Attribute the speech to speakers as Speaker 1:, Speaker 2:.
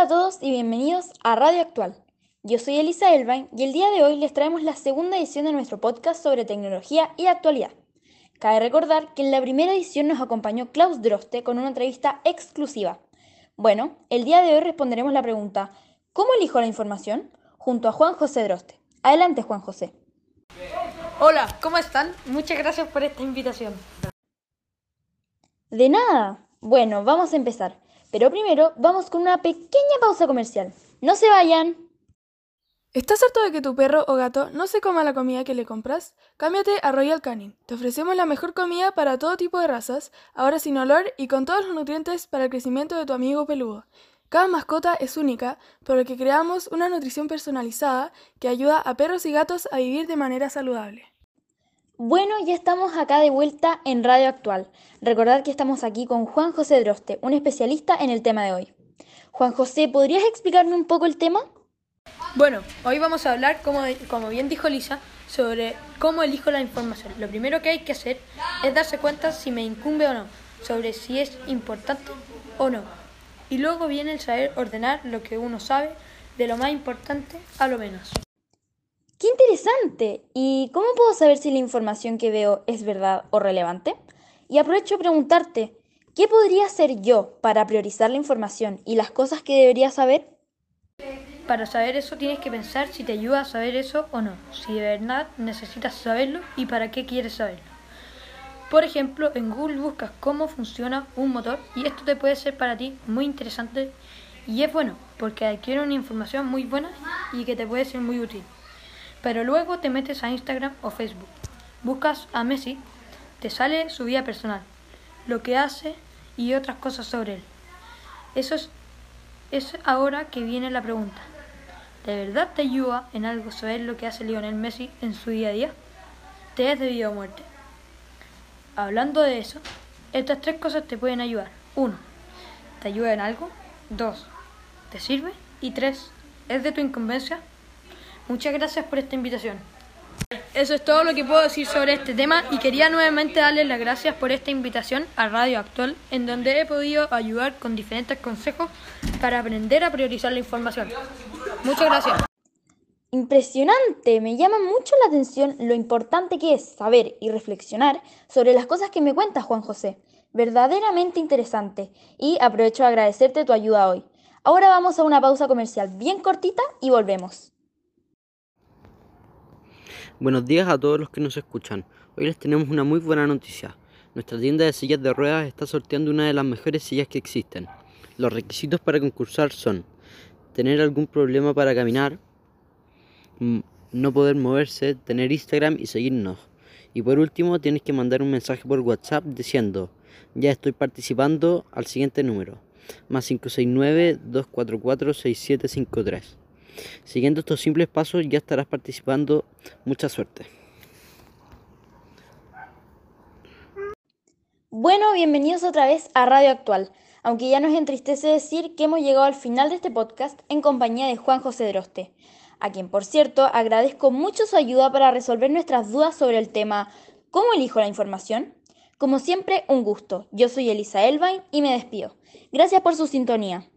Speaker 1: Hola a todos y bienvenidos a Radio Actual. Yo soy Elisa Elvain y el día de hoy les traemos la segunda edición de nuestro podcast sobre tecnología y actualidad. Cabe recordar que en la primera edición nos acompañó Klaus Droste con una entrevista exclusiva. Bueno, el día de hoy responderemos la pregunta ¿Cómo elijo la información? junto a Juan José Droste. Adelante, Juan José.
Speaker 2: Hola, ¿cómo están? Muchas gracias por esta invitación.
Speaker 1: De nada. Bueno, vamos a empezar. Pero primero vamos con una pequeña pausa comercial. No se vayan.
Speaker 3: ¿Estás harto de que tu perro o gato no se coma la comida que le compras? Cámbiate a Royal Canin. Te ofrecemos la mejor comida para todo tipo de razas, ahora sin olor y con todos los nutrientes para el crecimiento de tu amigo peludo. Cada mascota es única, por lo que creamos una nutrición personalizada que ayuda a perros y gatos a vivir de manera saludable.
Speaker 1: Bueno, ya estamos acá de vuelta en Radio Actual. Recordad que estamos aquí con Juan José Droste, un especialista en el tema de hoy. Juan José, ¿podrías explicarme un poco el tema?
Speaker 2: Bueno, hoy vamos a hablar, como, como bien dijo Lisa, sobre cómo elijo la información. Lo primero que hay que hacer es darse cuenta si me incumbe o no, sobre si es importante o no. Y luego viene el saber ordenar lo que uno sabe de lo más importante a lo menos.
Speaker 1: ¡Qué interesante! ¿Y cómo puedo saber si la información que veo es verdad o relevante? Y aprovecho a preguntarte, ¿qué podría hacer yo para priorizar la información y las cosas que debería saber?
Speaker 2: Para saber eso tienes que pensar si te ayuda a saber eso o no, si de verdad necesitas saberlo y para qué quieres saberlo. Por ejemplo, en Google buscas cómo funciona un motor y esto te puede ser para ti muy interesante y es bueno porque adquiere una información muy buena y que te puede ser muy útil. Pero luego te metes a Instagram o Facebook, buscas a Messi, te sale su vida personal, lo que hace y otras cosas sobre él. Eso es, es ahora que viene la pregunta. ¿De verdad te ayuda en algo saber lo que hace Lionel Messi en su día a día? ¿Te es de vida o muerte? Hablando de eso, estas tres cosas te pueden ayudar. Uno, ¿te ayuda en algo? Dos, ¿te sirve? Y tres, ¿es de tu incumbencia? Muchas gracias por esta invitación. Eso es todo lo que puedo decir sobre este tema y quería nuevamente darles las gracias por esta invitación a Radio Actual, en donde he podido ayudar con diferentes consejos para aprender a priorizar la información. Muchas gracias.
Speaker 1: Impresionante, me llama mucho la atención lo importante que es saber y reflexionar sobre las cosas que me cuentas, Juan José. Verdaderamente interesante y aprovecho a agradecerte tu ayuda hoy. Ahora vamos a una pausa comercial bien cortita y volvemos.
Speaker 4: Buenos días a todos los que nos escuchan. Hoy les tenemos una muy buena noticia. Nuestra tienda de sillas de ruedas está sorteando una de las mejores sillas que existen. Los requisitos para concursar son tener algún problema para caminar, no poder moverse, tener Instagram y seguirnos. Y por último tienes que mandar un mensaje por WhatsApp diciendo ya estoy participando al siguiente número más 569 244 6753. Siguiendo estos simples pasos ya estarás participando. Mucha suerte.
Speaker 1: Bueno, bienvenidos otra vez a Radio Actual. Aunque ya nos entristece decir que hemos llegado al final de este podcast en compañía de Juan José Droste, a quien por cierto agradezco mucho su ayuda para resolver nuestras dudas sobre el tema ¿Cómo elijo la información? Como siempre, un gusto. Yo soy Elisa Elvain y me despido. Gracias por su sintonía.